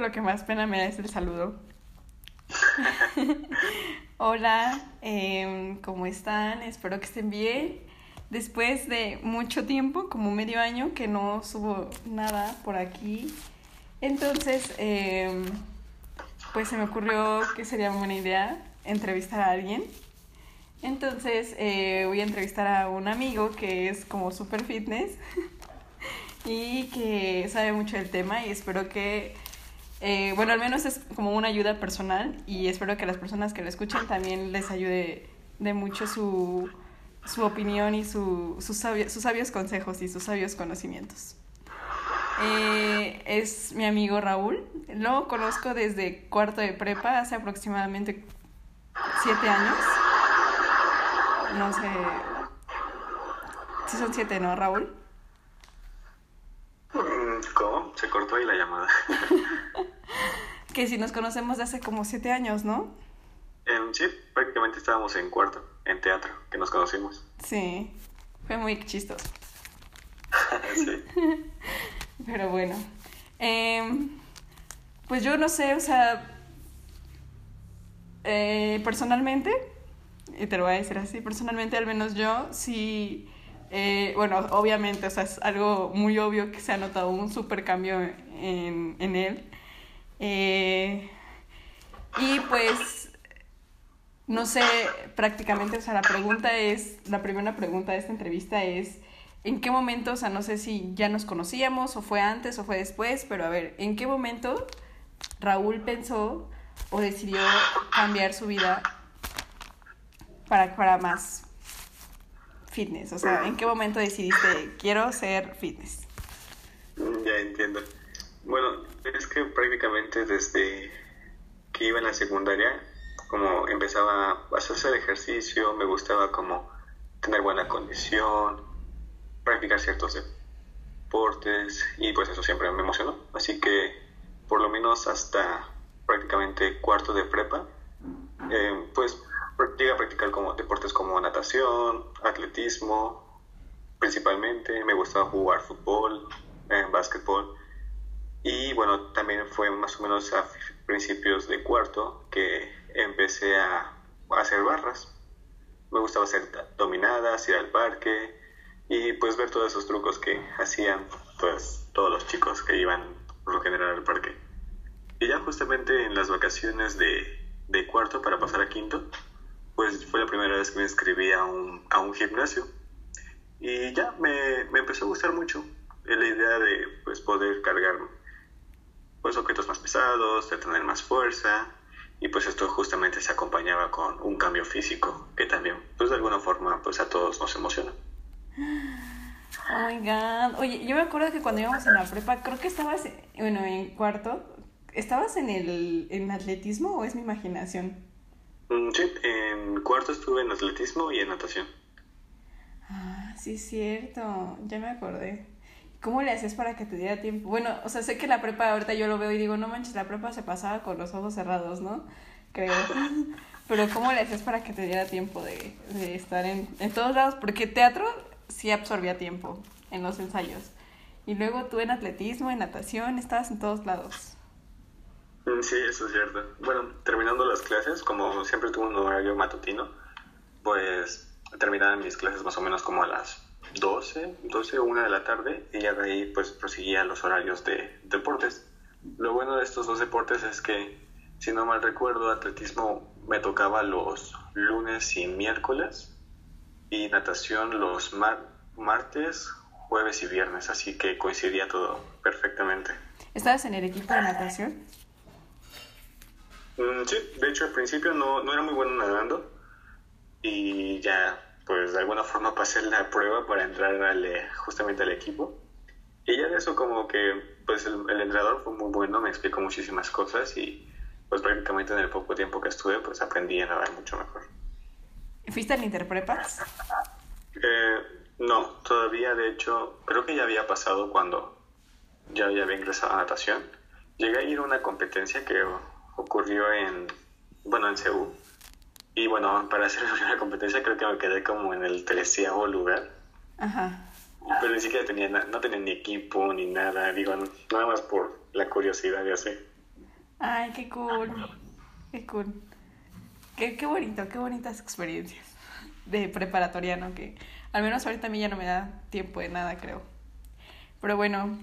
lo que más pena me da es el saludo. Hola, em, ¿cómo están? Espero que estén bien. Después de mucho tiempo, como medio año, que no subo nada por aquí. Entonces, em, pues se me ocurrió que sería buena idea entrevistar a alguien. Entonces, eh, voy a entrevistar a un amigo que es como super fitness y que sabe mucho del tema y espero que eh, bueno, al menos es como una ayuda personal y espero que las personas que lo escuchen también les ayude de mucho su, su opinión y su, sus, sabios, sus sabios consejos y sus sabios conocimientos. Eh, es mi amigo Raúl. Lo conozco desde cuarto de prepa, hace aproximadamente siete años. No sé. Si son siete, ¿no, Raúl? ¿Cómo? Se cortó ahí la llamada. que si nos conocemos de hace como siete años, ¿no? sí, prácticamente estábamos en cuarto, en teatro, que nos conocimos. Sí, fue muy chistoso. sí. Pero bueno. Em, pues yo no sé, o sea, eh, personalmente, y te lo voy a decir así, personalmente al menos yo sí eh, bueno, obviamente, o sea, es algo muy obvio que se ha notado un super cambio en, en él. Eh, y pues, no sé, prácticamente, o sea, la pregunta es, la primera pregunta de esta entrevista es, ¿en qué momento, o sea, no sé si ya nos conocíamos o fue antes o fue después, pero a ver, ¿en qué momento Raúl pensó o decidió cambiar su vida para, para más fitness? O sea, ¿en qué momento decidiste quiero ser fitness? Ya entiendo. Bueno, es que prácticamente desde que iba en la secundaria, como empezaba a hacer ejercicio, me gustaba como tener buena condición, practicar ciertos deportes y pues eso siempre me emocionó. Así que por lo menos hasta prácticamente cuarto de prepa, eh, pues llegué a practicar como deportes como natación, atletismo, principalmente. Me gustaba jugar fútbol, eh, básquetbol. Y bueno, también fue más o menos a principios de cuarto que empecé a, hacer barras. Me gustaba hacer dominadas, ir al parque y pues ver todos esos trucos que hacían pues todos los chicos que iban por lo general al parque. Y ya justamente en las vacaciones de, de cuarto para pasar a quinto, pues fue la primera vez que me inscribí a un, a un gimnasio. Y ya me, me, empezó a gustar mucho la idea de pues, poder cargar pues, objetos más pesados, de tener más fuerza. Y pues esto justamente se acompañaba con un cambio físico que también, pues de alguna forma, pues a todos nos emociona. Oh my god. Oye, yo me acuerdo que cuando íbamos en la prepa, creo que estabas, bueno, en cuarto, ¿estabas en el en atletismo o es mi imaginación? Mm, sí, en cuarto estuve en atletismo y en natación. Ah, sí, es cierto, ya me acordé. ¿Cómo le hacías para que te diera tiempo? Bueno, o sea, sé que la prepa ahorita yo lo veo y digo, no manches, la prepa se pasaba con los ojos cerrados, ¿no? Creo. Pero ¿cómo le hacías para que te diera tiempo de, de estar en, en todos lados? Porque teatro sí absorbía tiempo en los ensayos. Y luego tú en atletismo, en natación, estabas en todos lados. Mm, sí, eso es cierto. Bueno, terminando las clases, como siempre tuve un horario matutino, pues terminaba mis clases más o menos como a las 12, 12 o 1 de la tarde y ya de ahí pues proseguía los horarios de deportes. Lo bueno de estos dos deportes es que, si no mal recuerdo, atletismo me tocaba los lunes y miércoles y natación los martes, jueves y viernes, así que coincidía todo perfectamente. ¿Estabas en el equipo de natación? Mm, sí, de hecho al principio no, no era muy bueno nadando y ya pues de alguna forma pasé la prueba para entrar al, eh, justamente al equipo. Y ya de eso como que pues el, entrenador fue muy bueno, me explicó muchísimas cosas y pues prácticamente en el poco tiempo que estuve pues aprendí a nadar mucho mejor. ¿Fuiste al Interprepas? Eh, no, todavía de hecho creo que ya había pasado cuando ya había ingresado a natación. Llegué a ir a una competencia que ocurrió en, bueno, en Seúl. Y bueno, para hacer la primera competencia creo que me quedé como en el treceavo lugar. Ajá. Pero ni siquiera tenía, no tenía ni equipo ni nada, digo, nada más por la curiosidad de así. Ay, qué cool. Qué cool. Qué, qué bonito, qué bonitas experiencias de preparatoriano que al menos ahorita a mí ya no me da tiempo de nada, creo. Pero bueno,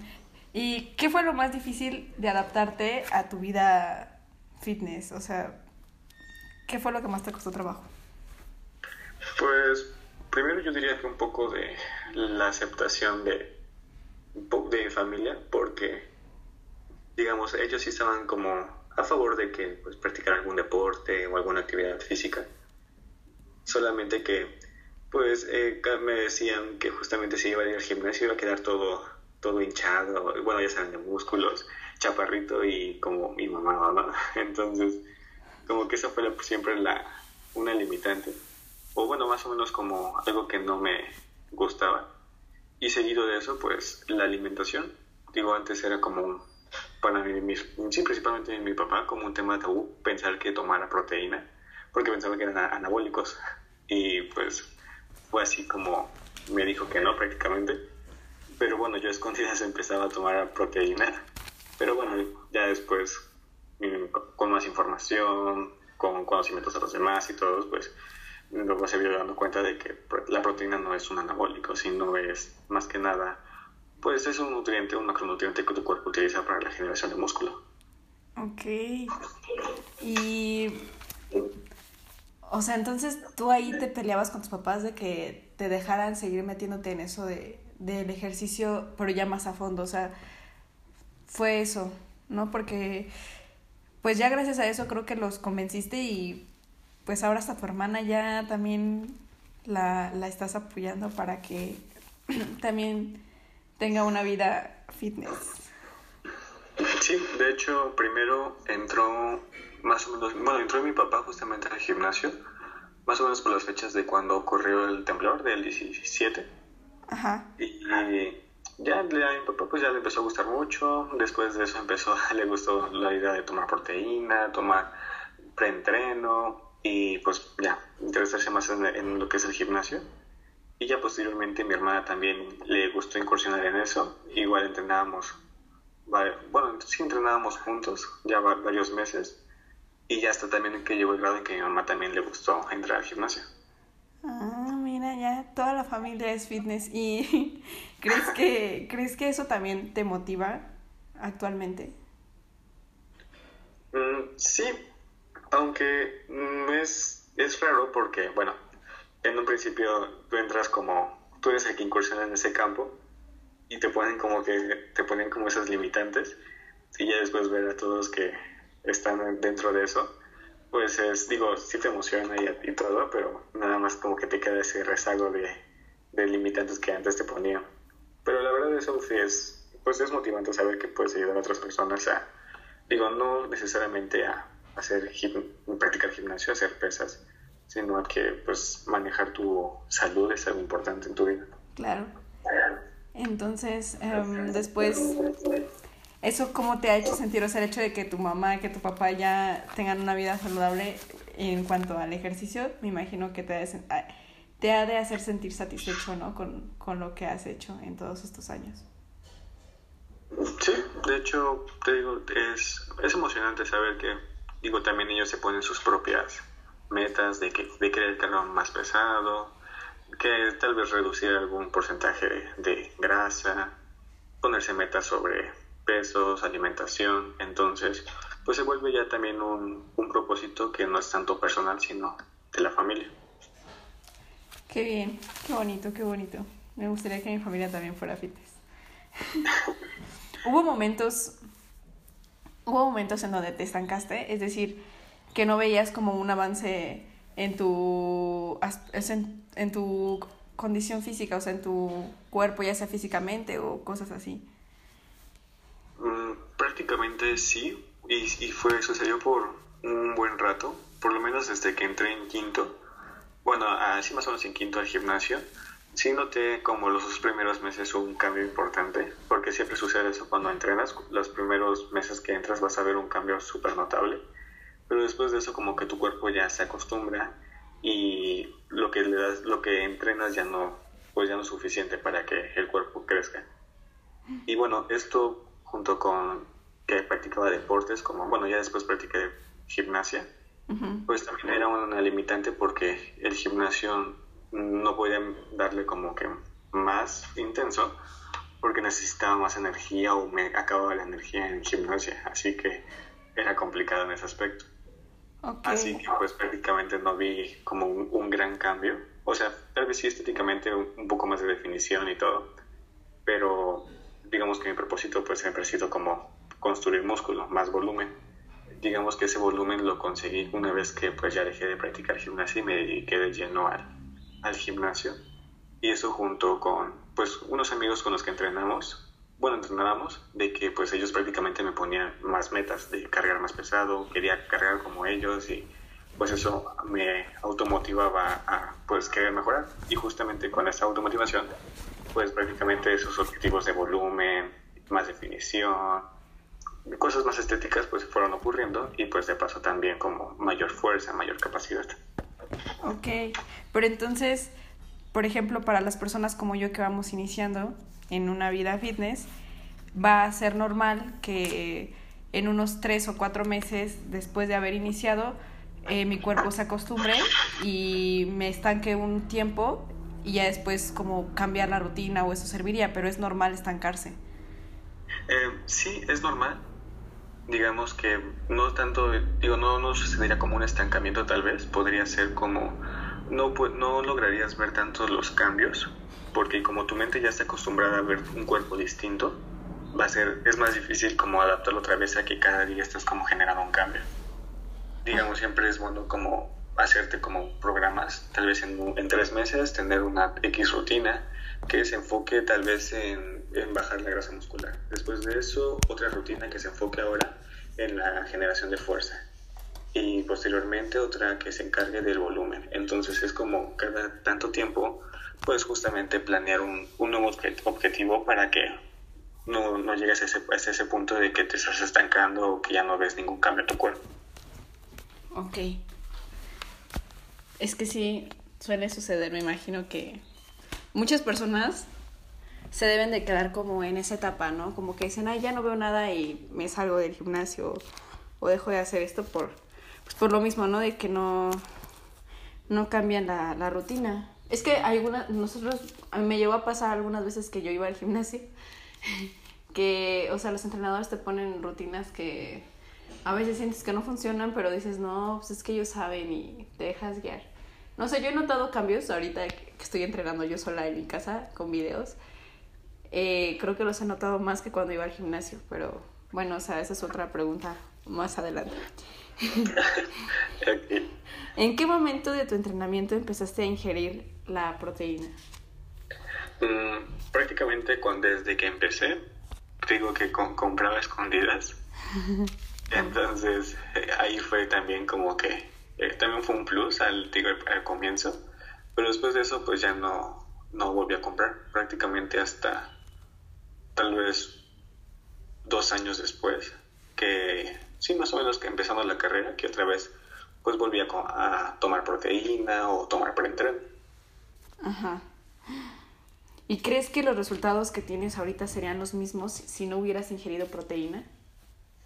¿y qué fue lo más difícil de adaptarte a tu vida fitness? O sea, ¿qué fue lo que más te costó trabajo? Pues primero yo diría que un poco de la aceptación de, de mi familia, porque digamos, ellos sí estaban como a favor de que pues, practicar algún deporte o alguna actividad física. Solamente que pues eh, me decían que justamente si iba a ir al gimnasio iba a quedar todo, todo hinchado, bueno, ya saben, de músculos, chaparrito y como mi mamá, ¿no? Entonces, como que esa fue siempre la, una limitante. O bueno, más o menos como algo que no me gustaba. Y seguido de eso, pues la alimentación. Digo, antes era como para mí, sí, principalmente mi papá, como un tema tabú, pensar que tomara proteína, porque pensaba que eran anabólicos. Y pues fue así como me dijo que no prácticamente. Pero bueno, yo escondidas empezaba a tomar proteína. Pero bueno, ya después, con más información, con conocimientos de los demás y todos, pues luego se vio dando cuenta de que la proteína no es un anabólico, sino es más que nada, pues es un nutriente, un macronutriente que tu cuerpo utiliza para la generación de músculo. Ok. Y o sea, entonces tú ahí te peleabas con tus papás de que te dejaran seguir metiéndote en eso de, del ejercicio, pero ya más a fondo. O sea, fue eso, ¿no? Porque pues ya gracias a eso creo que los convenciste y pues ahora hasta tu hermana ya también la, la estás apoyando para que también tenga una vida fitness. Sí, de hecho, primero entró más o menos, bueno, entró mi papá justamente al gimnasio, más o menos por las fechas de cuando ocurrió el temblor del 17. Ajá. Y a mi papá pues ya le empezó a gustar mucho, después de eso empezó, le gustó la idea de tomar proteína, tomar preentreno y pues ya, interesarse más en, en lo que es el gimnasio. Y ya posteriormente mi hermana también le gustó incursionar en eso, igual entrenábamos, bueno, sí entrenábamos juntos ya varios meses y ya hasta también que llegó el grado en que mi mamá también le gustó entrar al gimnasio. Ah, ya toda la familia es fitness. ¿Y crees que, crees que eso también te motiva actualmente? Mm, sí, aunque mm, es, es raro porque, bueno, en un principio tú entras como, tú eres el que incursiona en ese campo y te ponen como que, te ponen como esas limitantes y ya después ver a todos que están dentro de eso, pues es, digo, sí te emociona y, y todo, pero nada más como que te queda ese rezago de, de limitantes que antes te ponían. Pero la verdad eso sí es, pues es motivante saber que puedes ayudar a otras personas a, digo, no necesariamente a hacer practicar gimnasio, hacer pesas, sino a que pues manejar tu salud es algo importante en tu vida. Claro. Entonces, em, después ¿Eso cómo te ha hecho sentir? O sea, el hecho de que tu mamá, que tu papá ya tengan una vida saludable en cuanto al ejercicio, me imagino que te ha de, ah, te ha de hacer sentir satisfecho, ¿no? Con, con lo que has hecho en todos estos años. Sí, de hecho, te digo, es, es emocionante saber que, digo, también ellos se ponen sus propias metas de, que, de querer cargar más pesado, que tal vez reducir algún porcentaje de grasa, ponerse metas sobre pesos, alimentación, entonces pues se vuelve ya también un, un propósito que no es tanto personal, sino de la familia. Qué bien, qué bonito, qué bonito. Me gustaría que mi familia también fuera fitness. hubo momentos, hubo momentos en donde te estancaste, es decir, que no veías como un avance en tu, en, en tu condición física, o sea, en tu cuerpo, ya sea físicamente o cosas así. Mm, prácticamente sí, y, y, fue, sucedió por un buen rato, por lo menos desde que entré en quinto, bueno, así más o menos en quinto al gimnasio, sí noté como los dos primeros meses un cambio importante, porque siempre sucede eso cuando entrenas, los primeros meses que entras vas a ver un cambio súper notable, pero después de eso como que tu cuerpo ya se acostumbra y lo que le das, lo que entrenas ya no, pues ya no es suficiente para que el cuerpo crezca. Y bueno, esto junto con que practicaba deportes, como, bueno, ya después practiqué gimnasia, pues también era una limitante porque el gimnasio no podía darle como que más intenso porque necesitaba más energía o me acababa la energía en gimnasia, así que era complicado en ese aspecto. Así que pues prácticamente no vi como un, gran cambio. O sea, tal vez sí estéticamente un, poco más de definición y todo, pero digamos que mi propósito pues siempre ha sido como construir músculo, más volumen. Digamos que ese volumen lo conseguí una vez que pues ya dejé de practicar gimnasia y me dediqué de lleno al, al gimnasio. Y eso junto con pues unos amigos con los que entrenamos, bueno, entrenábamos, de que pues ellos prácticamente me ponían más metas de cargar más pesado, quería cargar como ellos y pues eso me automotivaba a pues querer mejorar y justamente con esa automotivación pues prácticamente esos objetivos de volumen, más definición, cosas más estéticas pues fueron ocurriendo y pues de paso también como mayor fuerza, mayor capacidad. Ok, pero entonces por ejemplo, para las personas como yo que vamos iniciando en una vida fitness, va a ser normal que en unos tres o cuatro meses después de haber iniciado, eh, mi cuerpo se acostumbre y me estanque un tiempo y ya después como cambiar la rutina o eso serviría, pero es normal estancarse. Eh, sí, es normal. Digamos que no tanto, digo, no, no sucedería como un estancamiento tal vez, podría ser como no, no lograrías ver tanto los cambios, porque como tu mente ya está acostumbrada a ver un cuerpo distinto, va a ser, es más difícil como adaptarlo otra vez a que cada día estés como generando un cambio. Digamos, siempre es bueno como hacerte como programas, tal vez en, en tres meses, tener una X rutina que se enfoque tal vez en, en bajar la grasa muscular. Después de eso, otra rutina que se enfoque ahora en la generación de fuerza y posteriormente otra que se encargue del volumen. Entonces es como cada tanto tiempo puedes justamente planear un, un nuevo objetivo para que no, no llegues a ese, a ese punto de que te estás estancando o que ya no ves ningún cambio en tu cuerpo. Ok. Es que sí, suele suceder, me imagino que muchas personas se deben de quedar como en esa etapa, ¿no? Como que dicen, ay, ya no veo nada y me salgo del gimnasio o dejo de hacer esto por pues por lo mismo, ¿no? De que no, no cambian la, la rutina. Es que algunas, nosotros, a mí me llegó a pasar algunas veces que yo iba al gimnasio, que, o sea, los entrenadores te ponen rutinas que a veces sientes que no funcionan, pero dices, no, pues es que ellos saben y te dejas guiar. No sé, yo he notado cambios ahorita que estoy entrenando yo sola en mi casa con videos. Eh, creo que los he notado más que cuando iba al gimnasio, pero bueno, o sea, esa es otra pregunta más adelante. ¿En qué momento de tu entrenamiento empezaste a ingerir la proteína? Mm, prácticamente cuando, desde que empecé, digo que compraba escondidas. Entonces eh, ahí fue también como que también fue un plus al, digo, al comienzo, pero después de eso pues ya no, no volví a comprar prácticamente hasta tal vez dos años después que sí, más o menos que empezando la carrera, que otra vez pues volví a, tomar proteína o tomar preentreno. Ajá. ¿Y crees que los resultados que tienes ahorita serían los mismos si no hubieras ingerido proteína?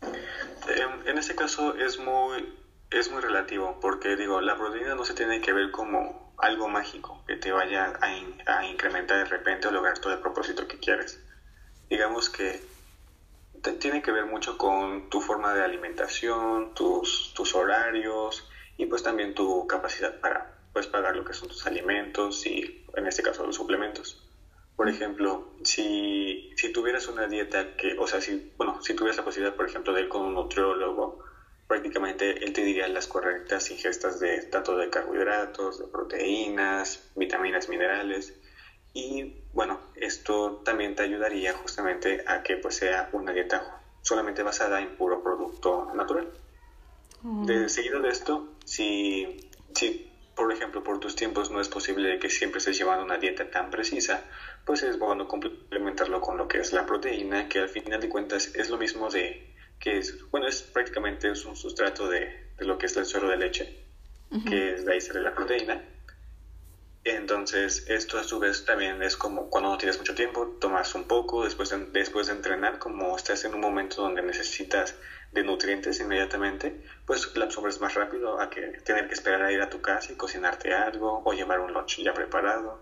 Em, en ese caso es muy, es muy relativo, porque digo, la proteína no se tiene que ver como algo mágico que te vaya a, incrementar de repente o lograr todo el propósito que quieres. Digamos que tiene que ver mucho con tu forma de alimentación, tus, tus horarios y pues también tu capacidad para pues pagar lo que son tus alimentos y en este caso los suplementos. Por ejemplo, si, si tuvieras una dieta que, o sea, si, bueno, si tuvieras la posibilidad, por ejemplo, de ir con un nutriólogo, prácticamente él te diría las correctas ingestas de tanto de carbohidratos, de proteínas, vitaminas, minerales y bueno, esto también te ayudaría justamente a que pues sea una dieta solamente basada en puro producto natural. Mm. De seguido de esto, si, si por ejemplo por tus tiempos no es posible que siempre estés llevando una dieta tan precisa, pues es bueno complementarlo con lo que es la proteína, que al final de cuentas es lo mismo de que es, bueno, es prácticamente es un sustrato de, de lo que es el suero de leche, que es de ahí sale la proteína Entonces, esto a su vez también es como cuando no tienes mucho tiempo, tomas un poco después de, después de entrenar, como estás en un momento donde necesitas de nutrientes inmediatamente, pues la absorbes más rápido a que tener que esperar a ir a tu casa y cocinarte algo o llevar un lunch ya preparado.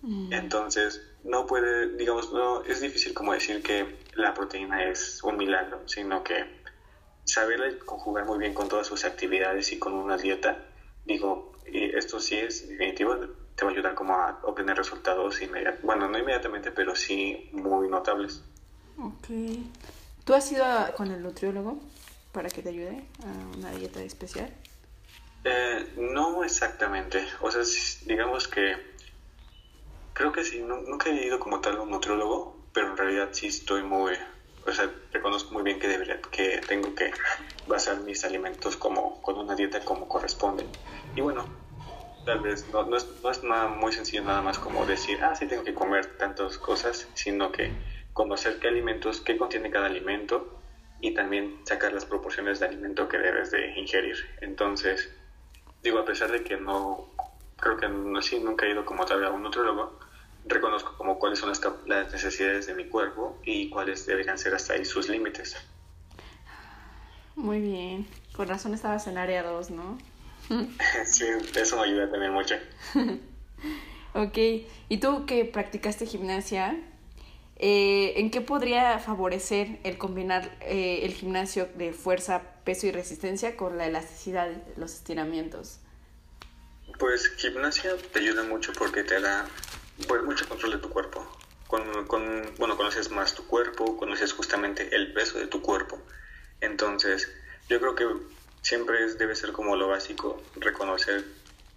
Mm. Entonces, no puede, digamos, no es difícil como decir que la proteína es un milagro, sino que saber conjugar muy bien con todas sus actividades y con una dieta, digo, y esto sí es definitivo, te va a ayudar como a obtener resultados inmediatos, bueno, no inmediatamente, pero sí muy notables. Ok. ¿Tú has ido con el nutriólogo para que te ayude a una dieta especial? Eh, no exactamente, o sea, digamos que creo que sí, nunca he ido como tal a un nutriólogo, pero en realidad sí estoy muy, o sea, reconozco muy bien que debería, que tengo que basar mis alimentos como con una dieta como corresponde. Y bueno, tal vez no, no, es, no es nada muy sencillo nada más como decir, ah, sí tengo que comer tantas cosas, sino que conocer qué alimentos, qué contiene cada alimento y también sacar las proporciones de alimento que debes de ingerir. Entonces, digo, a pesar de que no, creo que no, sí, nunca he ido como tal a un nutriólogo, reconozco como cuáles son las, las necesidades de mi cuerpo y cuáles deberían ser hasta ahí sus límites. Muy bien, con razón estabas en área 2, ¿no? sí, eso me ayuda también mucho. ok, ¿y tú que practicaste gimnasia? Eh, ¿En qué podría favorecer el combinar eh, el gimnasio de fuerza, peso y resistencia con la elasticidad, los estiramientos? Pues gimnasia te ayuda mucho porque te da pues, mucho control de tu cuerpo. Con, con, bueno, conoces más tu cuerpo, conoces justamente el peso de tu cuerpo. Entonces, yo creo que siempre debe ser como lo básico, reconocer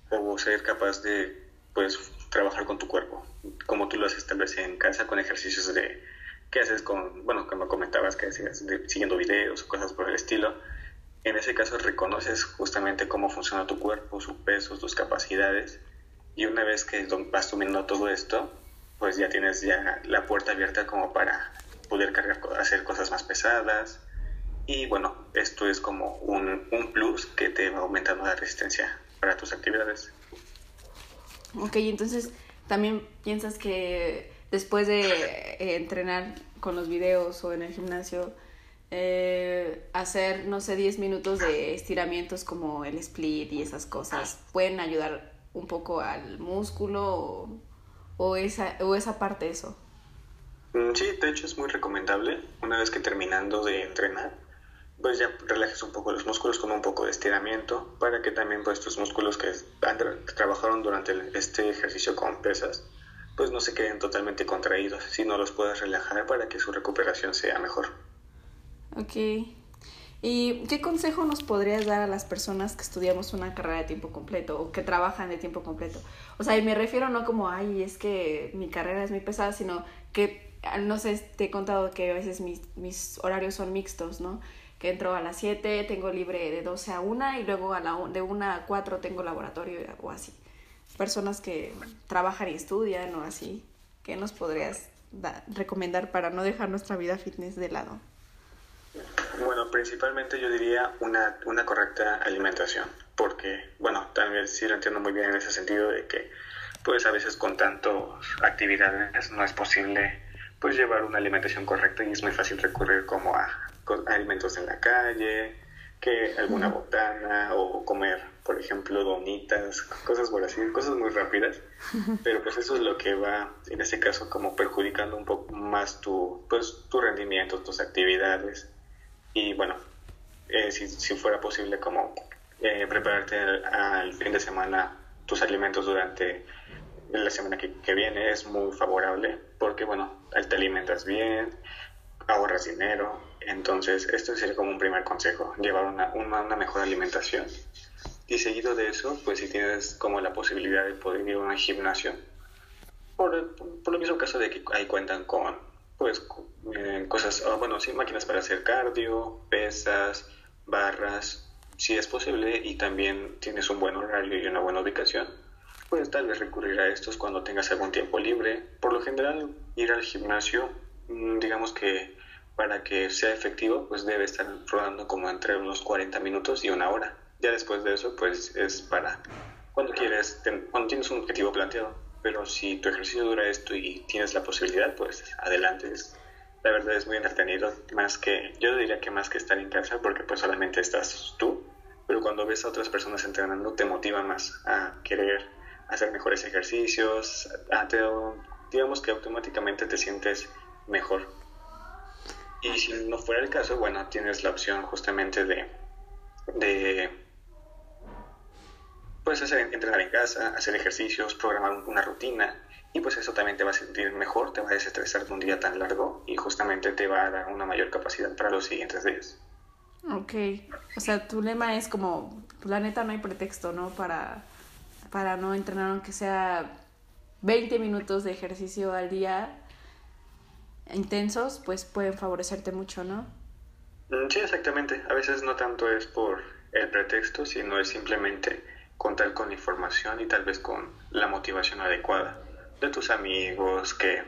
o ser capaz de pues trabajar con tu cuerpo, como tú lo haces tal vez en casa con ejercicios de qué haces con, bueno, como comentabas que hacías siguiendo videos o cosas por el estilo. En ese caso reconoces justamente cómo funciona tu cuerpo, su peso, tus capacidades y una vez que vas dominando todo esto, pues ya tienes ya la puerta abierta como para poder cargar, hacer cosas más pesadas, y bueno, esto es como un, un plus que te va aumentando la resistencia para tus actividades. Ok, entonces también piensas que después de eh, entrenar con los videos o en el gimnasio, eh, hacer, no sé, 10 minutos de estiramientos como el split y esas cosas, pueden ayudar un poco al músculo o, o esa, o esa parte eso. Mm, sí, de hecho es muy recomendable una vez que terminando de entrenar, pues ya relajes un poco los músculos con un poco de estiramiento para que también pues tus músculos que, trabajaron durante este ejercicio con pesas pues no se queden totalmente contraídos, sino los puedas relajar para que su recuperación sea mejor. Ok. ¿Y qué consejo nos podrías dar a las personas que estudiamos una carrera de tiempo completo o que trabajan de tiempo completo? O sea, y me refiero no como, ay, es que mi carrera es muy pesada, sino que, no sé, te he contado que a veces mis, mis horarios son mixtos, ¿no? que entro a las 7, tengo libre de 12 a 1 y luego a la, de 1 a 4 tengo laboratorio o así. Personas que trabajan y estudian o así, ¿qué nos podrías recomendar para no dejar nuestra vida fitness de lado? Bueno, principalmente yo diría una, una correcta alimentación, porque, bueno, también sí lo entiendo muy bien en ese sentido de que, pues a veces con tantas actividades no es posible pues llevar una alimentación correcta y es muy fácil recurrir como a alimentos en la calle, que alguna botana o comer, por ejemplo, donitas, cosas por así, cosas muy rápidas, pero pues eso es lo que va, en ese caso, como perjudicando un poco más tu, pues, tu rendimiento, tus actividades y bueno, eh, si, si, fuera posible como eh, prepararte al, fin de semana tus alimentos durante la semana que, que viene es muy favorable porque bueno, te alimentas bien, ahorras dinero. Entonces, esto sería como un primer consejo, llevar una, una, mejor alimentación. Y seguido de eso, pues si tienes como la posibilidad de poder ir a un gimnasio, por, por, lo mismo caso de que ahí cuentan con, pues, eh, cosas, bueno, sí, máquinas para hacer cardio, pesas, barras, si es posible, y también tienes un buen horario y una buena ubicación, puedes tal vez recurrir a estos cuando tengas algún tiempo libre. Por lo general, ir al gimnasio Mm, digamos que para que sea efectivo, pues debe estar rodando como entre unos 40 minutos y una hora. Ya después de eso, pues es para cuando quieres cuando tienes un objetivo planteado, pero si tu ejercicio dura esto y tienes la posibilidad, pues adelante. la verdad es muy entretenido, más que, yo diría que más que estar en casa, porque pues solamente estás tú, pero cuando ves a otras personas entrenando te motiva más a querer hacer mejores ejercicios, a digamos que automáticamente te sientes mejor. Y si no fuera el caso, bueno, tienes la opción justamente de, de puedes hacer, entrenar en casa, hacer ejercicios, programar una rutina y pues eso también te va a sentir mejor, te va a desestresar de un día tan largo y justamente te va a dar una mayor capacidad para los siguientes días. Ok, o sea, tu lema es como, la neta no hay pretexto, ¿no? Para, para no entrenar aunque sea 20 minutos de ejercicio al día intensos, pues pueden favorecerte mucho, ¿no? Mm, sí, exactamente. A veces no tanto es por el pretexto, sino es simplemente contar con información y tal vez con la motivación adecuada de tus amigos, que,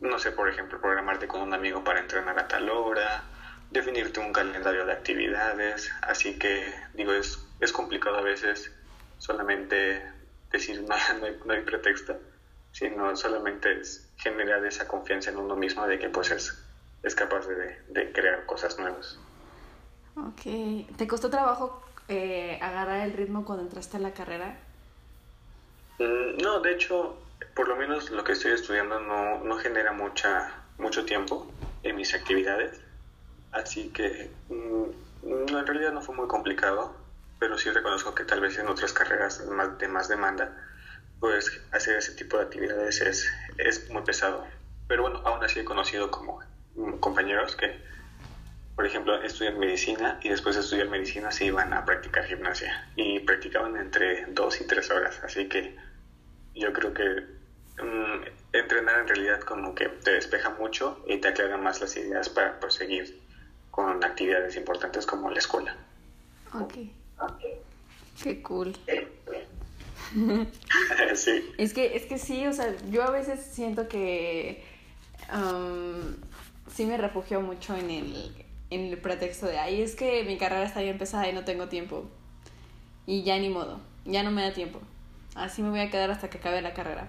no sé, por ejemplo, programarte con un amigo para entrenar a tal hora, definirte un calendario de actividades, así que digo, es, es complicado a veces solamente decir no, no, hay, pretexto, sino solamente es generar esa confianza en uno mismo de que pues es, es capaz de, de crear cosas nuevas. Ok, ¿te costó trabajo eh, agarrar el ritmo cuando entraste a la carrera? Mm, no, de hecho, por lo menos lo que estoy estudiando no, no genera mucha, mucho tiempo en mis actividades, así que mm, en realidad no fue muy complicado, pero sí reconozco que tal vez en otras carreras más, de más demanda, pues hacer ese tipo de actividades es, es muy pesado. Pero bueno, aún así he conocido como mm, compañeros que por ejemplo, estudian medicina y después de estudiar medicina se iban a practicar gimnasia y practicaban entre dos y tres horas. Así que yo creo que mm, entrenar en realidad como que te despeja mucho y te aclara más las ideas para proseguir con actividades importantes como la escuela. Ok. Qué cool. sí. Es que, es que sí, o sea, yo a veces siento que um, sí me refugio mucho en el en el pretexto de, ay, es que mi carrera está bien pesada y no tengo tiempo. Y ya ni modo, ya no me da tiempo. Así me voy a quedar hasta que acabe la carrera.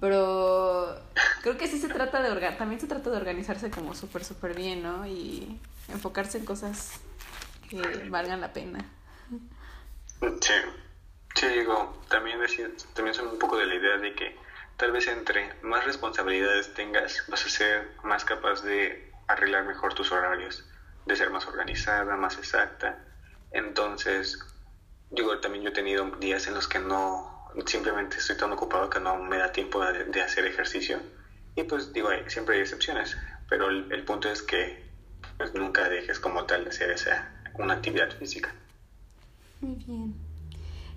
Pero creo que sí se trata de organizar, también se trata de organizarse como súper, súper bien, ¿no? Y enfocarse en cosas que valgan la pena. Sí, sí, digo, también, también soy un poco de la idea de que tal vez entre más responsabilidades tengas, vas a ser más capaz de arreglar mejor tus horarios de ser más organizada, más exacta. Entonces, digo, también yo he tenido días en los que no, simplemente estoy tan ocupado que no me da tiempo de, hacer ejercicio. Y pues digo, siempre hay excepciones, pero el, punto es que pues, nunca dejes como tal de hacer esa, una actividad física. Muy bien.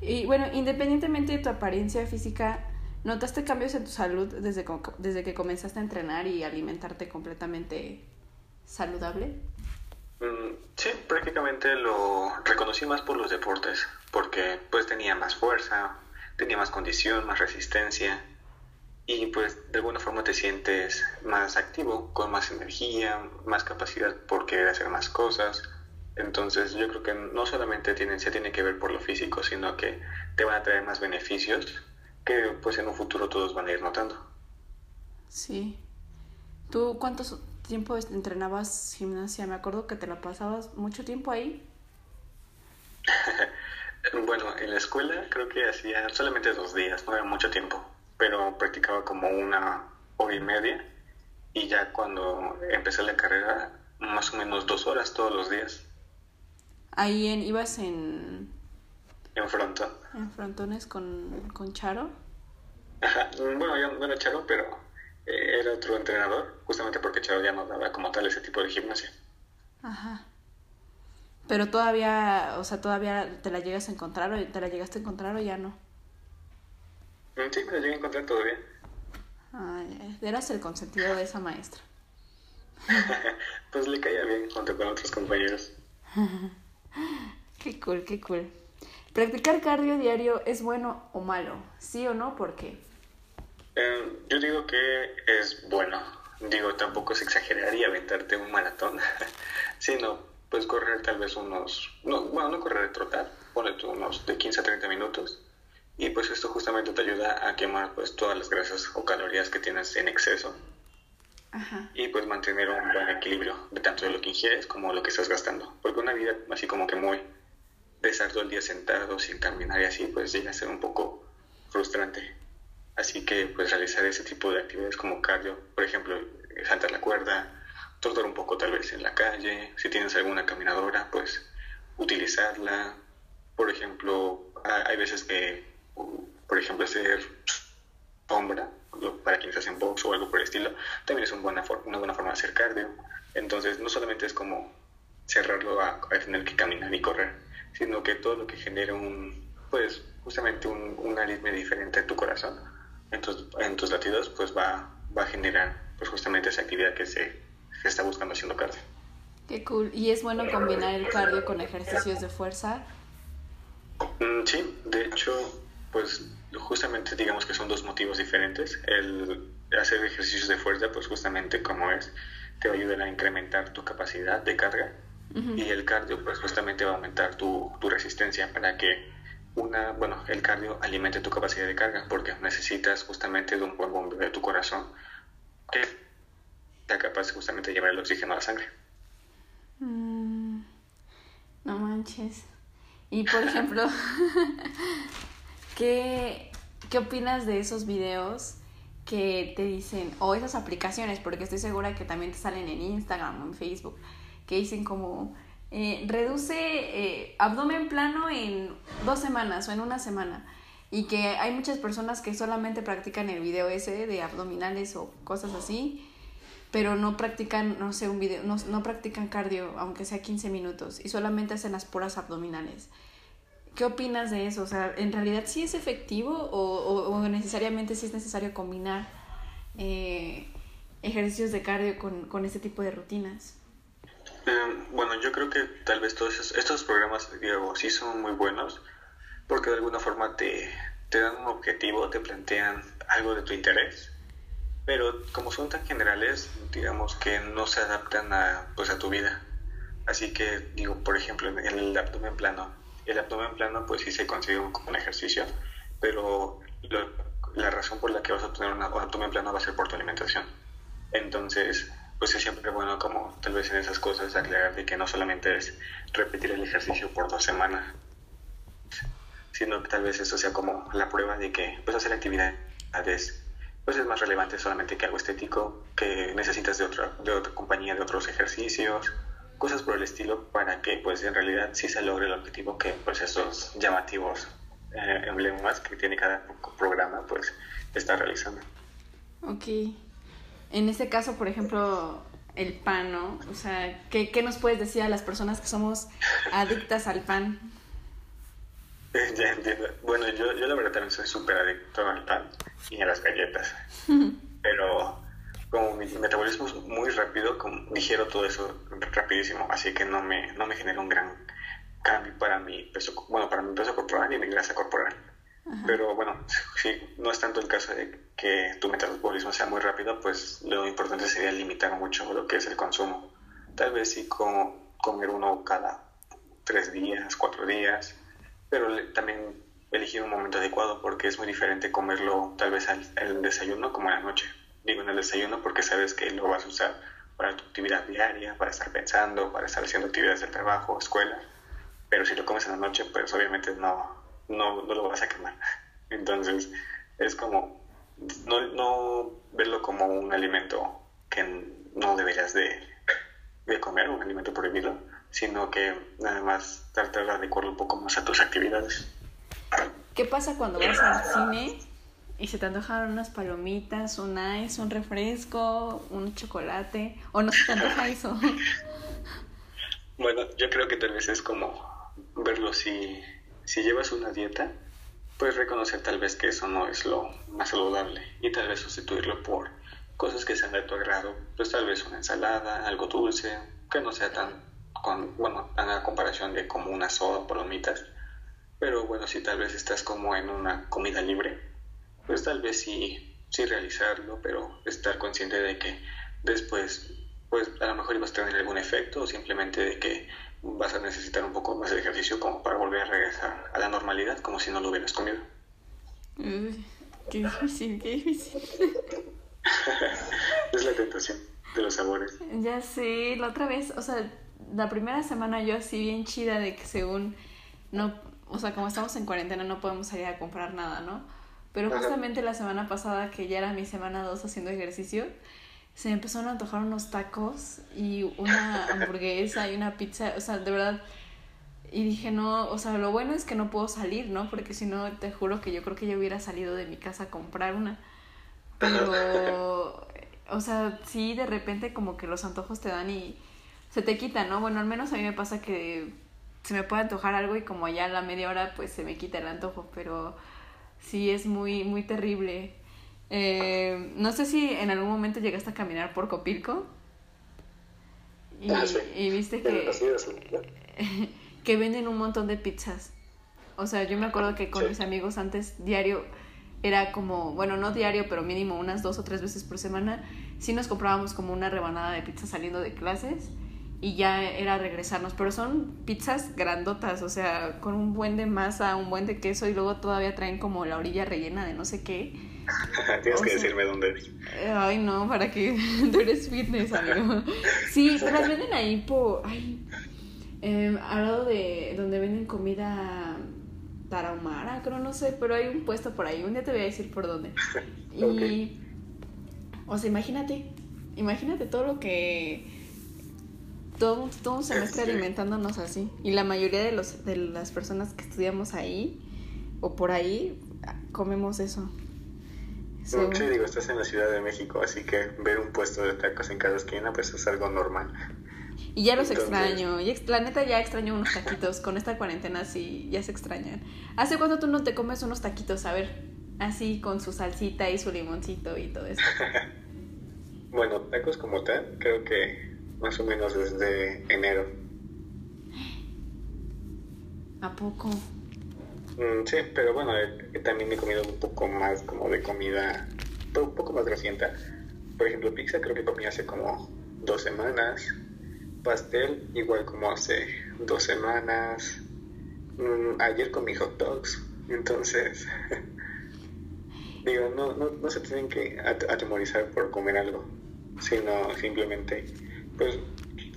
Y bueno, independientemente de tu apariencia física, ¿notaste cambios en tu salud desde, desde que comenzaste a entrenar y alimentarte completamente saludable? Mm, sí, prácticamente lo reconocí más por los deportes, porque pues tenía más fuerza, tenía más condición, más resistencia y pues de alguna forma te sientes más activo, con más energía, más capacidad por querer hacer más cosas. Entonces yo creo que no solamente tiene, se tiene que ver por lo físico, sino que te van a traer más beneficios que pues en un futuro todos van a ir notando. Sí. ¿Tú cuántos tiempo entrenabas gimnasia? Me acuerdo que te la pasabas mucho tiempo ahí. bueno, en la escuela creo que hacía solamente dos días, no era mucho tiempo, pero practicaba como una hora y media y ya cuando empecé la carrera, más o menos dos horas todos los días. Ahí en, ibas en... En frontón. En frontones con, con Charo. Bueno, yo, bueno, Charo, pero eh, era otro entrenador, justamente porque Charo ya no daba como tal ese tipo de gimnasia. Ajá. Pero todavía, o sea, todavía te la llegas a encontrar o te la llegaste a encontrar o ya no. Mm, sí, me la llegué a encontrar todavía. Ay, eras el consentido de esa maestra. pues le caía bien junto con otros compañeros. qué cool, qué cool. ¿Practicar cardio diario es bueno o malo? ¿Sí o no? ¿Por qué? Em, yo digo que es bueno. Digo, tampoco se exageraría aventarte un maratón, sino pues correr tal vez unos, no, bueno, no correr, trotar, ponle tú unos de 15 a 30 minutos. Y pues esto justamente justamente te ayuda a quemar pues todas las grasas o calorías que tienes en exceso Ajá. y pues mantener un buen equilibrio de tanto de lo que ingieres como lo que estás gastando. Porque una vida así como que muy de estar todo el día sentado sin caminar y así pues llega a ser un poco frustrante. Así que pues realizar ese tipo de actividades como cardio, por ejemplo, saltar la cuerda, trotar un poco tal vez en la calle, si tienes alguna caminadora pues utilizarla. Por ejemplo, hay veces que, por ejemplo, hacer sombra para quienes hacen box o algo por el estilo, también es una buena, forma de hacer cardio. Entonces, no solamente es como cerrarlo a, tener que caminar y correr, sino que todo lo que genere un, pues, justamente un, una aritmia diferente en tu corazón, en tus, en tus latidos, pues va, va a generar, pues, justamente esa actividad que se, se está buscando haciendo cardio. Qué cool. ¿Y es bueno combinar el cardio con ejercicios de fuerza? Mm, sí, de hecho, pues justamente digamos que son dos motivos diferentes. El hacer ejercicios de fuerza, pues justamente como es, te va a ayudar a incrementar tu capacidad de carga y el cardio, pues justamente va a aumentar tu, tu resistencia para que una, bueno, el cardio alimente tu capacidad de carga porque necesitas justamente de un buen bombeo de tu corazón que sea capaz justamente de llevar el oxígeno a la sangre. Mm, no manches. Y por ejemplo, ¿qué, ¿qué opinas de esos videos que te dicen, o esas aplicaciones, porque estoy segura que también te salen en Instagram o en Facebook, que dicen como, eh, reduce eh, abdomen plano en dos semanas o en una semana? Y que hay muchas personas que solamente practican el video ese de abdominales o cosas así pero no practican, no sé, un video, no, no practican cardio, aunque sea 15 minutos, y solamente hacen las puras abdominales. ¿Qué opinas de eso? O sea, ¿en realidad sí es efectivo o, o, necesariamente sí es necesario combinar eh, ejercicios de cardio con, con este tipo de rutinas? Eh, bueno, yo creo que tal vez todos estos, programas, digo, sí son muy buenos porque de alguna forma te, te dan un objetivo, te plantean algo de tu interés pero como son tan generales, digamos que no se adaptan a, pues, a tu vida. Así que, digo, por ejemplo, en el abdomen plano, el abdomen plano pues sí se consigue como un ejercicio, pero la razón por la que vas a tener un abdomen plano va a ser por tu alimentación. Entonces, pues es siempre bueno como tal vez en esas cosas aclarar de que no solamente es repetir el ejercicio por dos semanas, sino que tal vez eso sea como la prueba de que pues hacer actividades pues es más relevante solamente que algo estético, que necesitas de otra, de otra compañía, de otros ejercicios, cosas por el estilo, para que pues en realidad sí se logre el objetivo que pues esos llamativos eh, emblemas que tiene cada programa pues está realizando. Ok. En este caso, por ejemplo, el pan, ¿no? O sea, ¿qué, ¿qué, nos puedes decir a las personas que somos adictas al pan? ya entiendo. Bueno, yo, yo la verdad también soy súper adicto al pan y a las galletas. Pero como mi metabolismo es muy rápido, como digiero todo eso rapidísimo, así que no me, no me genera un gran cambio para mi peso, bueno, para mi peso corporal y mi grasa corporal. Pero bueno, si no es tanto el caso de que tu metabolismo sea muy rápido, pues lo importante sería limitar mucho lo que es el consumo. Tal vez sí como comer uno cada tres días, cuatro días, pero también elegir un momento adecuado porque es muy diferente comerlo tal vez al, el desayuno como en la noche. Digo en el desayuno porque sabes que lo vas a usar para tu actividad diaria, para estar pensando, para estar haciendo actividades de trabajo, escuela. Pero si lo comes en la noche, pues obviamente no, no, no lo vas a quemar. Entonces es como no, no verlo como un alimento que no deberías de, de comer, un alimento prohibido, sino que nada más tratar de adecuarlo un poco más a tus actividades. ¿Qué pasa cuando vas al cine y se te antojan unas palomitas, un ice, un refresco, un chocolate? ¿O no se te antoja eso? Bueno, yo creo que tal vez es como verlo si, si llevas una dieta, puedes reconocer tal vez que eso no es lo más saludable y tal vez sustituirlo por cosas que sean de tu agrado, pues tal vez una ensalada, algo dulce, que no sea tan con, bueno, a comparación de como una soda o palomitas. Pero bueno, si tal vez estás como en una comida libre, pues tal vez sí, sí realizarlo, pero estar consciente de que después, pues a lo mejor ibas a tener algún efecto o simplemente de que vas a necesitar un poco más de ejercicio como para volver a regresar a la normalidad como si no lo hubieras comido. Uy, qué difícil, qué difícil. es la tentación de los sabores. Ya sé, la otra vez, o sea, la primera semana yo así bien chida de que según no, o sea, como estamos en cuarentena no podemos salir a comprar nada, ¿no? Pero justamente la semana pasada, que ya era mi semana 2 haciendo ejercicio, se me empezaron a antojar unos tacos y una hamburguesa y una pizza, o sea, de verdad. Y dije, no, o sea, lo bueno es que no puedo salir, ¿no? Porque si no, te juro que yo creo que yo hubiera salido de mi casa a comprar una. Pero, o sea, sí, de repente como que los antojos te dan y se te quitan, ¿no? Bueno, al menos a mí me pasa que se me puede antojar algo y como ya a la media hora pues se me quita el antojo, pero sí es muy, muy terrible. Eh, no sé si en algún momento llegaste a caminar por Copilco. Y, ah, y viste que, que venden un montón de pizzas. O sea, yo me acuerdo que con mis amigos antes diario era como, bueno, no diario, pero mínimo unas dos o tres veces por semana, sí nos comprábamos como una rebanada de pizza saliendo de clases y ya era regresarnos, pero son pizzas grandotas, o sea, con un buen de masa, un buen de queso y luego todavía traen como la orilla rellena de no sé qué. Tienes que decirme dónde Ay, no, para que tú eres fitness, amigo. Sí, pero las venden ahí por, ay, eh, al lado de donde venden comida tarahumara, creo, no sé, pero hay un puesto por ahí, un día te voy a decir por dónde. Y, o sea, imagínate, imagínate todo lo que todo, todo un semestre alimentándonos así. Y la mayoría de, los, de las personas que estudiamos ahí o por ahí comemos eso. Sí, digo, estás en la Ciudad de México, así que ver un puesto de tacos en cada esquina pues es algo normal. Y ya los extraño. Y la neta ya extraño unos taquitos. Con esta cuarentena sí, ya se extrañan. ¿Hace cuánto tú no te comes unos taquitos? A ver, así con su salsita y su limoncito y todo eso. bueno, tacos como tal, creo que más o menos desde enero. ¿A poco? Mm, sí, pero bueno, eh, también he comido un poco más como de comida, un poco más reciente. Por ejemplo, pizza creo que comí hace como dos semanas. Pastel igual como hace dos semanas. Mm, ayer comí hot dogs. Entonces, digo, no, no, no se tienen que atemorizar por comer algo, sino simplemente pues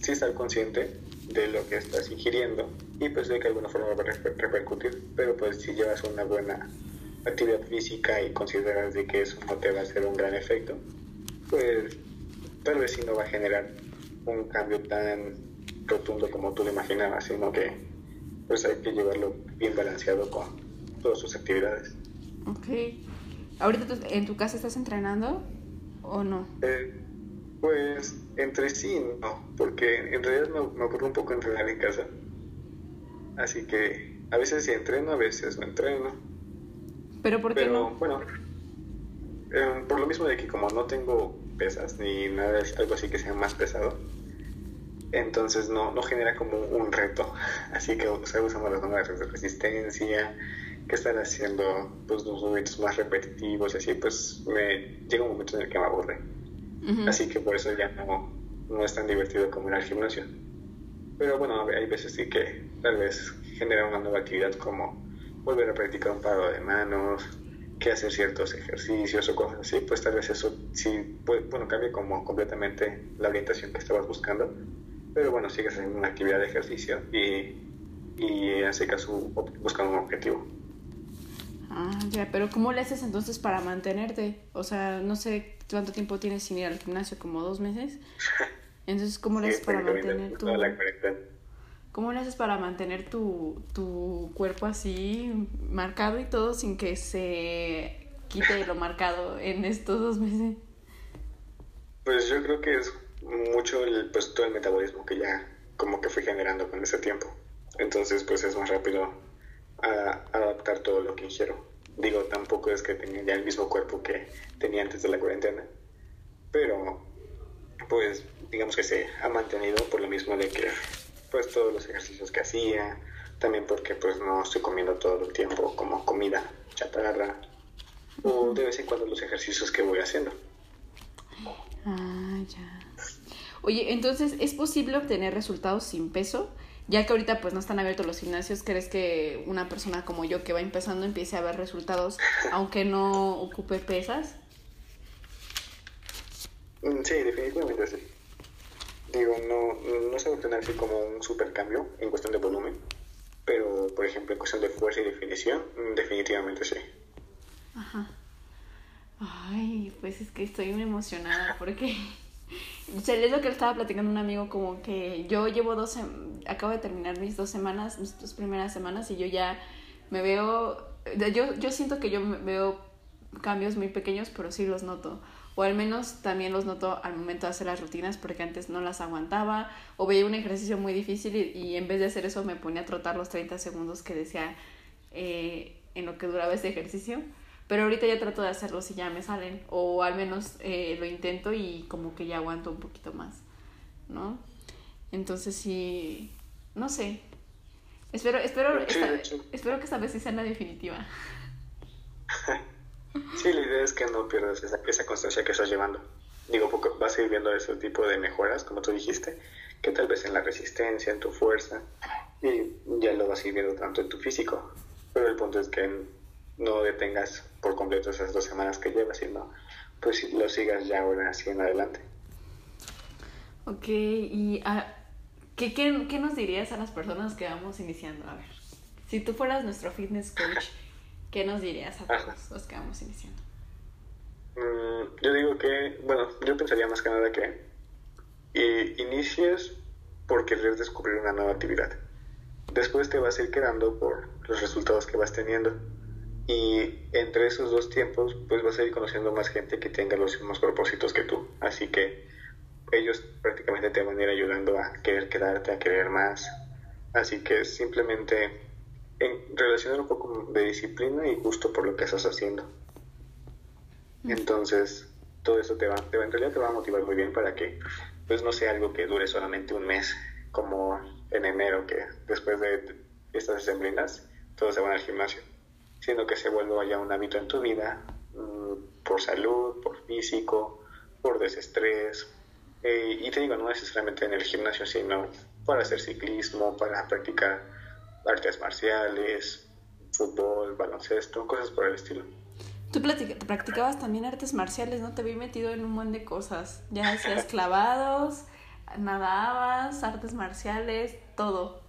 sí estar consciente de lo que estás ingiriendo y pues de que de alguna forma va a repercutir, pero pues si llevas una buena actividad física y consideras de que eso no te va a hacer un gran efecto, pues tal vez sí no va a generar un cambio tan rotundo como tú lo imaginabas, sino que pues hay que llevarlo bien balanceado con todas sus actividades. Ok. ¿Ahorita en tu casa estás entrenando o no? Eh, pues entre sí no, porque en realidad me, me aburro un poco entrenar en casa. Así que a veces sí entreno, a veces no entreno. ¿Pero por qué no? Bueno, em, por lo mismo de que como no tengo pesas ni nada, algo así que sea más pesado, entonces no, no genera como un reto. Así que o sea, usamos las nuevas de resistencia, que están haciendo pues, los movimientos más repetitivos, así pues me llega un momento en el que me aburre. Así que por eso ya no, no es tan divertido como ir al gimnasio. Pero bueno, hay veces sí que tal vez genera una nueva actividad como volver a practicar un paro de manos, que hacer ciertos ejercicios o cosas así, pues tal vez eso sí, puede, bueno, cambie como completamente la orientación que estabas buscando. Pero bueno, sigues en una actividad de ejercicio y, y en ese caso buscando un objetivo. Ah, ya, pero ¿cómo le haces entonces para mantenerte? O sea, no sé cuánto tiempo tienes sin ir al gimnasio, como dos meses. Entonces, ¿cómo le haces para mantener tu... ¿Cómo le haces para mantener tu, tu cuerpo así marcado y todo sin que se quite lo marcado en estos dos meses? Pues yo creo que es mucho el, pues, todo el metabolismo que ya como que fui generando con ese tiempo. Entonces, pues es más rápido a adaptar todo lo que ingiero. Digo, tampoco es que tenga ya el mismo cuerpo que tenía antes de la cuarentena, pero pues digamos que se ha mantenido por lo mismo de que pues todos los ejercicios que hacía, también porque pues no estoy comiendo todo el tiempo como comida chatarra, o de vez en cuando los ejercicios que voy haciendo. Ah, ya. Oye, entonces, ¿es posible obtener resultados sin peso? Ya que ahorita pues no están abiertos los gimnasios, ¿crees que una persona como yo que va empezando empiece a ver resultados aunque no ocupe pesas? Mm, sí, definitivamente sí. Digo, no, no se va a obtener así como un super cambio en cuestión de volumen, pero por ejemplo en cuestión de fuerza y definición, mm, definitivamente sí. Ajá. Ay, pues es que estoy muy emocionada porque o sea, es lo que le estaba platicando un amigo, como que yo llevo dos, acabo de terminar mis dos semanas, mis dos primeras semanas y yo ya me veo, yo, yo siento que yo veo cambios muy pequeños, pero sí los noto. O al menos también los noto al momento de hacer las rutinas porque antes no las aguantaba o veía un ejercicio muy difícil y, en vez de hacer eso me ponía a trotar los 30 segundos que decía eh, en lo que duraba ese ejercicio. Pero ahorita ya trato de hacerlo si ya me salen. O al menos eh, lo intento y como que ya aguanto un poquito más. ¿No? Entonces sí. No sé. Espero, espero, espero que esta vez sí sea la definitiva. sí, la idea es que no pierdas esa, esa constancia que estás llevando. Digo, porque vas a ir viendo ese tipo de mejoras, como tú dijiste, que tal vez en la resistencia, en tu fuerza, y ya lo vas a ir viendo tanto en tu físico. Pero el punto es que no detengas por completo esas dos semanas que llevas, sino pues lo sigas ya ahora así en adelante. Ok, y ah, ¿qué, qué, qué nos dirías a las personas que vamos iniciando? A ver, si tú fueras nuestro fitness coach, ¿qué nos dirías a todos los que vamos iniciando? Mm, yo digo que, bueno, yo pensaría más que nada que inicies por querer descubrir una nueva actividad. Después te vas a ir quedando por los resultados que vas teniendo y entre esos dos tiempos pues vas a ir conociendo más gente que tenga los mismos propósitos que tú. Así que ellos prácticamente te van a ir ayudando a querer quedarte a querer más. Así que simplemente en, relacionar un poco de disciplina y gusto por lo que estás haciendo. Entonces todo eso te va, te va en realidad te va a motivar muy bien para que pues no sea algo que dure solamente un mes como en enero que después de estas sembrinas todos se van al gimnasio sino que se vuelva ya un hábito en tu vida, mm, por salud, por físico, por desestrés. Eh, y te digo, no necesariamente en el gimnasio, sino para hacer ciclismo, para practicar artes marciales, fútbol, baloncesto, cosas por el estilo. Tú practicabas también artes marciales, ¿no? Te vi metido en un montón de cosas. Ya hacías clavados, nadabas, artes marciales, todo.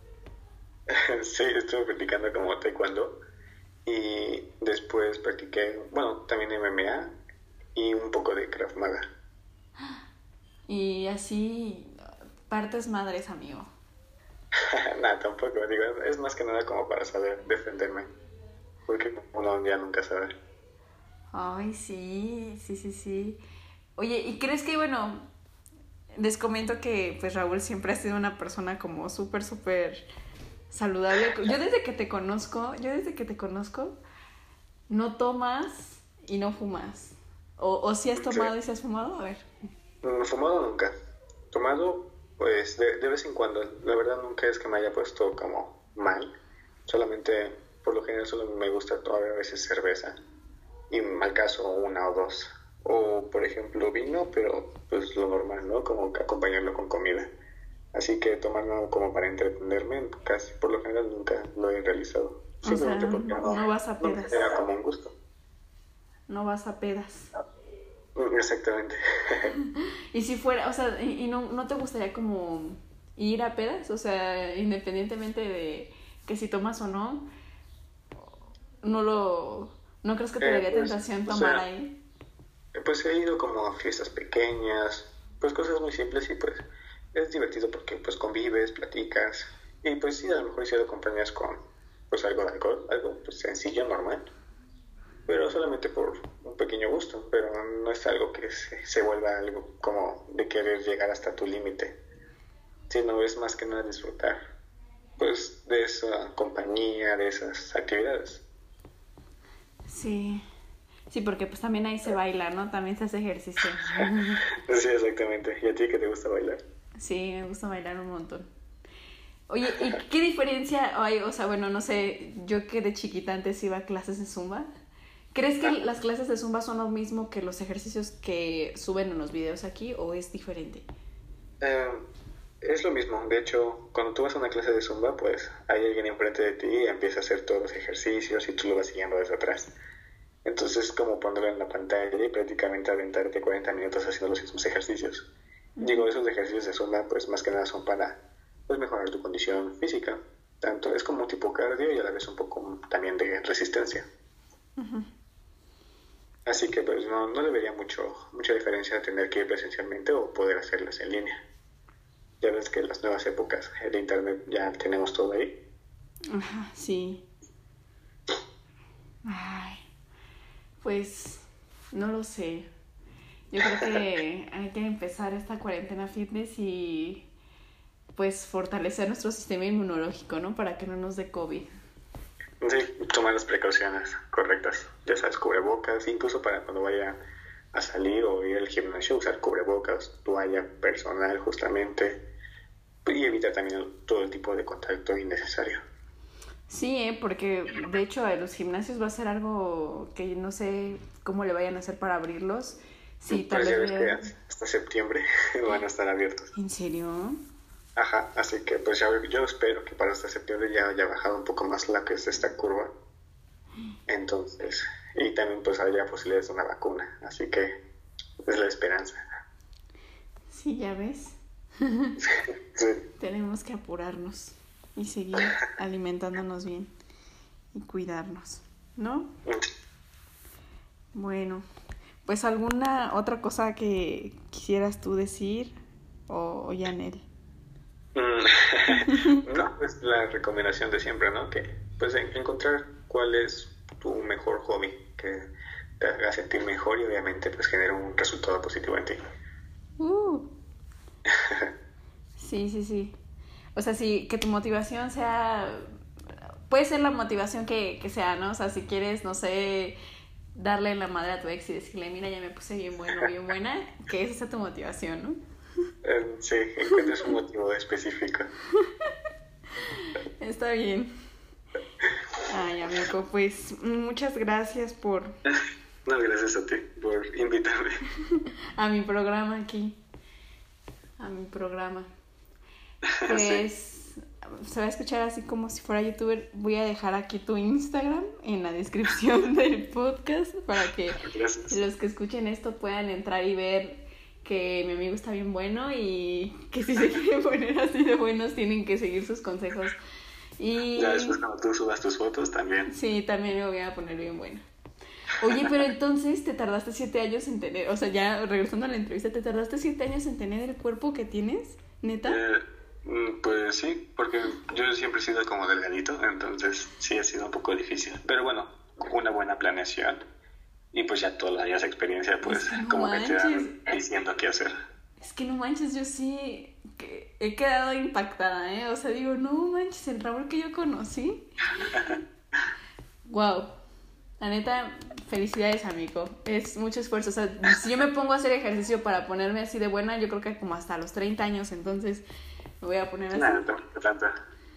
sí, estuve practicando como taekwondo y después practiqué, bueno, también MMA y un poco de Krav Maga. Y así, partes madres, amigo. no, tampoco, digo, es más que nada como para saber defenderme, porque uno ya nunca sabe. Ay, sí, sí, sí, sí. Oye, ¿y crees que, bueno, les comento que pues Raúl siempre ha sido una persona como súper, súper saludable. Yo desde que te conozco, yo desde que te conozco, no tomas y no fumas. O, o si has tomado y si has fumado, a ver. No, fumado nunca. Tomado, pues de, de vez en cuando. La verdad nunca es que me haya puesto como mal. Solamente, por lo general, solo me gusta tomar a veces cerveza. Y mal caso una o dos. O, por ejemplo, vino, pero pues lo normal, ¿no? Como acompañarlo con comida. Así que tomarlo como para entretenerme, casi por lo general nunca lo he realizado. Simplemente porque no, vas a pedas. era como un gusto. No vas a pedas. Mm, exactamente. y si fuera, o sea, ¿y, no, no te gustaría como ir a pedas? O sea, independientemente de que si tomas o no, no lo... ¿No crees que te eh, daría pues, tentación tomar ahí? Pues he ido como a fiestas pequeñas, pues cosas muy simples y pues es divertido porque pues convives, platicas y pues sí, a lo mejor si lo acompañas con pues algo de alcohol, algo pues, sencillo, normal, pero solamente por un pequeño gusto, pero no es algo que se, se vuelva algo como de querer llegar hasta tu límite, sino es más que nada disfrutar pues de esa compañía, de esas actividades. Sí, sí, porque pues también ahí se baila, ¿no? También se hace ejercicio. sí, exactamente. ¿Y a ti que te gusta bailar? Sí, me gusta bailar un montón. Oye, ¿y qué diferencia hay? O sea, bueno, no sé, yo que de chiquita antes iba a clases de zumba. ¿Crees que las clases de zumba son lo mismo que los ejercicios que suben en los videos aquí o es diferente? Eh, es lo mismo. De hecho, cuando tú vas a una clase de zumba, pues hay alguien enfrente de ti y empieza a hacer todos los ejercicios y tú lo vas siguiendo desde atrás. Entonces es como ponerlo en la pantalla y prácticamente aventarte 40 minutos haciendo los mismos ejercicios. Digo, esos ejercicios de zumba, pues más que nada son para pues, mejorar tu condición física. Tanto es como un tipo cardio y a la vez un poco también de resistencia. Así que pues no, no debería mucho, mucha diferencia tener que ir presencialmente o poder hacerlas en línea. Ya ves que en las nuevas épocas de internet ya tenemos todo ahí. Ajá, sí. Ay, pues no lo sé. Yo creo que hay que empezar esta cuarentena fitness y pues fortalecer nuestro sistema inmunológico, ¿no? Para que no nos dé COVID. Sí, tomar las precauciones correctas. Ya sabes, cubrebocas, incluso para cuando vaya a salir o ir al gimnasio, usar cubrebocas, toalla personal justamente y evitar también todo el tipo de contacto innecesario. Sí, ¿eh? porque de hecho los gimnasios va a ser algo que no sé cómo le vayan a hacer para abrirlos. Sí, tal vez. hasta septiembre van a estar abiertos. ¿En serio? Ajá, así que pues ya, yo espero que para hasta septiembre ya haya bajado un poco más la que es esta curva. Entonces, y también pues haya posibilidades de una vacuna, así que es la esperanza. Sí, ya ves. Tenemos que apurarnos y seguir alimentándonos bien y cuidarnos, ¿no? Bueno, pues alguna otra cosa que quisieras tú decir o, o Yanel. Mm. no, pues la recomendación de siempre, ¿no? Que pues encontrar cuál es tu mejor hobby, que te haga sentir mejor y obviamente pues genera un resultado positivo en ti. Uh. sí, sí, sí. O sea, sí, que tu motivación sea, puede ser la motivación que, que sea, ¿no? O sea, si quieres, no sé, darle la madre a tu ex y decirle, mira, ya me puse bien bueno, bien buena, que esa sea tu motivación, ¿no? Eh, sí, encuentres un motivo específico. Está bien. Ay, amigo, pues muchas gracias por... No, gracias a ti por invitarme. A mi programa aquí. A mi programa. Pues se va a escuchar así como si fuera youtuber. Voy a dejar aquí tu Instagram en la descripción del podcast para que los que escuchen esto puedan entrar y ver que mi amigo está bien bueno y que si se quieren poner así de buenos tienen que seguir sus consejos. Y... Ya después cuando tú subas tus fotos también. Sí, también me voy a poner bien bueno. Oye, pero entonces te tardaste siete años en tener, o sea, ya regresando a la entrevista, ¿te tardaste siete años en tener el cuerpo que tienes, neta? Eh, pues sí, porque yo siempre he sido como delgadito, entonces sí ha sido un poco difícil. Pero bueno, una buena planeación y pues ya todos los años de experiencia, pues como que te van diciendo qué hacer. Es que no manches, yo sí que he quedado impactada, ¿eh? O sea, digo, no manches, el Raúl que yo conocí. wow. La neta, felicidades, amigo. Es mucho esfuerzo. O sea, si yo me pongo a hacer ejercicio para ponerme así de buena, yo creo que como hasta los 30 años, entonces me voy a poner así. No, no tanto.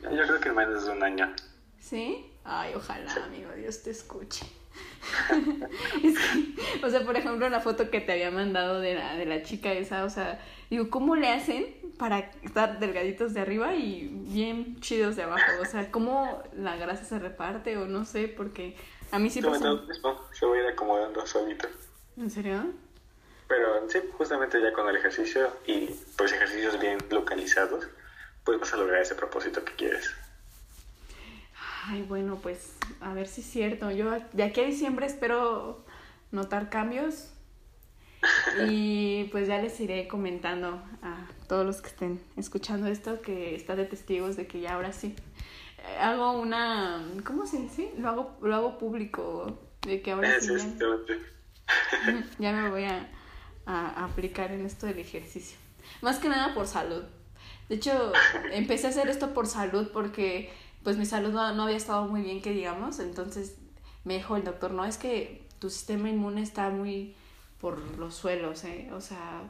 Yo creo que menos de un año. ¿Sí? Ay, ojalá, amigo, Dios te escuche. o sea, por ejemplo, la foto que te había mandado de la, de la chica esa, o sea, digo, ¿cómo le hacen para estar delgaditos de arriba y bien chidos de abajo? O sea, ¿cómo la grasa se reparte o no sé? Porque a mí sí pasa... se va a ir acomodando solito. ¿En serio? Pero sí, justamente ya con el ejercicio y pues ejercicios bien localizados, pues vas a lograr ese propósito que quieres. Ay, bueno, pues a ver si es cierto. Yo de aquí a diciembre espero notar cambios y pues ya les iré comentando a todos los que estén escuchando esto que está de testigos de que ya ahora sí eh, hago una ¿cómo se dice? Lo hago lo hago público de que ahora sí ya, me voy a, a aplicar en esto del ejercicio. Más que nada por salud. De hecho, empecé a hacer esto por salud porque pues mi salud no, había estado muy bien, que digamos, entonces me dijo el doctor, no, es que tu sistema inmune está muy por los suelos, ¿eh? O sea,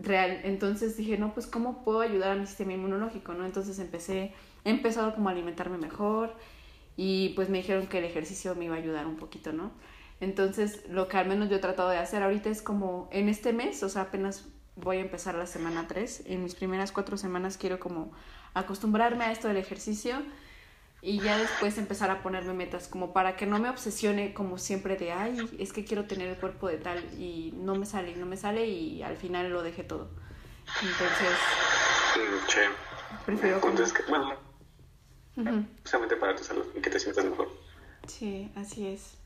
real. Entonces dije, no, pues ¿cómo puedo ayudar a mi sistema inmunológico, no? Entonces empecé, he empezado como a alimentarme mejor y pues me dijeron que el ejercicio me iba a ayudar un poquito, ¿no? Entonces lo que al menos yo he tratado de hacer ahorita es como en este mes, o sea, apenas voy a empezar la semana 3. En mis primeras cuatro semanas quiero como acostumbrarme a esto del ejercicio y ya después empezar a ponerme metas como para que no me obsesione como siempre de, ay, es que quiero tener el cuerpo de tal y no me sale, no me sale y al final lo dejé todo. Entonces, Che. prefiero como... Entonces, que- bueno, Ujú. justamente para tu salud y que te sientas mejor. Sí, así es.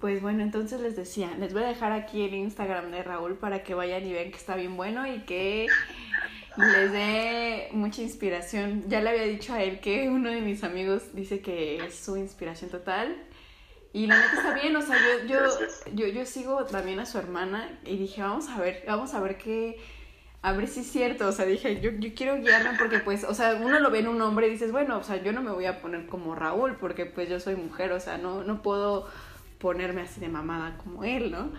Pues bueno, entonces les decía, les voy a dejar aquí el Instagram de Raúl para que vayan y vean que está bien bueno y que les dé mucha inspiración. Ya le había dicho a él que uno de mis amigos dice que es su inspiración total. Y la neta está bien, o sea, yo, yo, yo, yo sigo también a su hermana y dije, vamos a ver, vamos a ver qué, a ver si es cierto, o sea, dije, yo, yo quiero guiarme porque pues, o sea, uno lo ve en un hombre y dices, bueno, o sea, yo no me voy a poner como Raúl porque pues yo soy mujer, o sea, no, no puedo ponerme así de mamada como él, ¿no?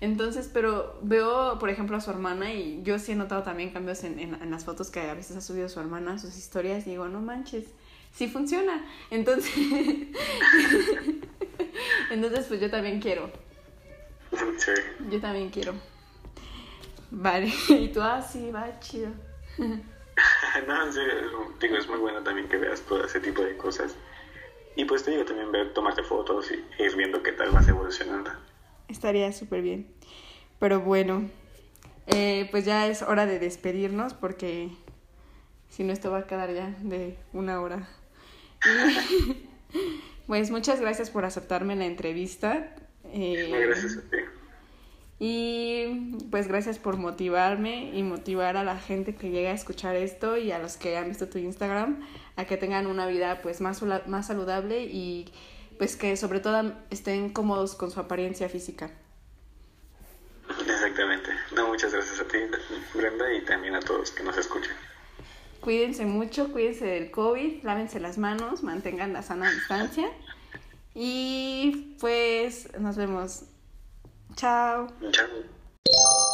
Entonces, pero veo, por ejemplo, a su hermana y yo sí he notado también cambios en, en, en las fotos que a veces ha subido su hermana, sus historias, y digo, no manches, sí funciona. Entonces, entonces pues yo también quiero, Sí. yo también quiero. Vale, y tú, ah, sí, va, chido. No, en serio, digo, es muy bueno también que veas todo ese tipo de cosas. Y pues te digo también ver, tomarte fotos y ir viendo qué tal vas evolucionando. Estaría súper bien. Pero bueno, eh, pues ya es hora de despedirnos porque si no esto va a quedar ya de una hora. Y, pues muchas gracias por aceptarme la entrevista. eh, gracias a ti. y pues gracias por motivarme y motivar a la gente que llega a escuchar esto y a los que han visto tu Instagram a que tengan una vida pues más, más saludable y pues que sobre todo estén cómodos con su apariencia física. Exactamente. No, muchas gracias a ti, Brenda, y también a todos que nos escuchan. Cuídense mucho, cuídense del COVID, lávense las manos, mantengan la sana distancia y pues nos vemos. Chao. Chao.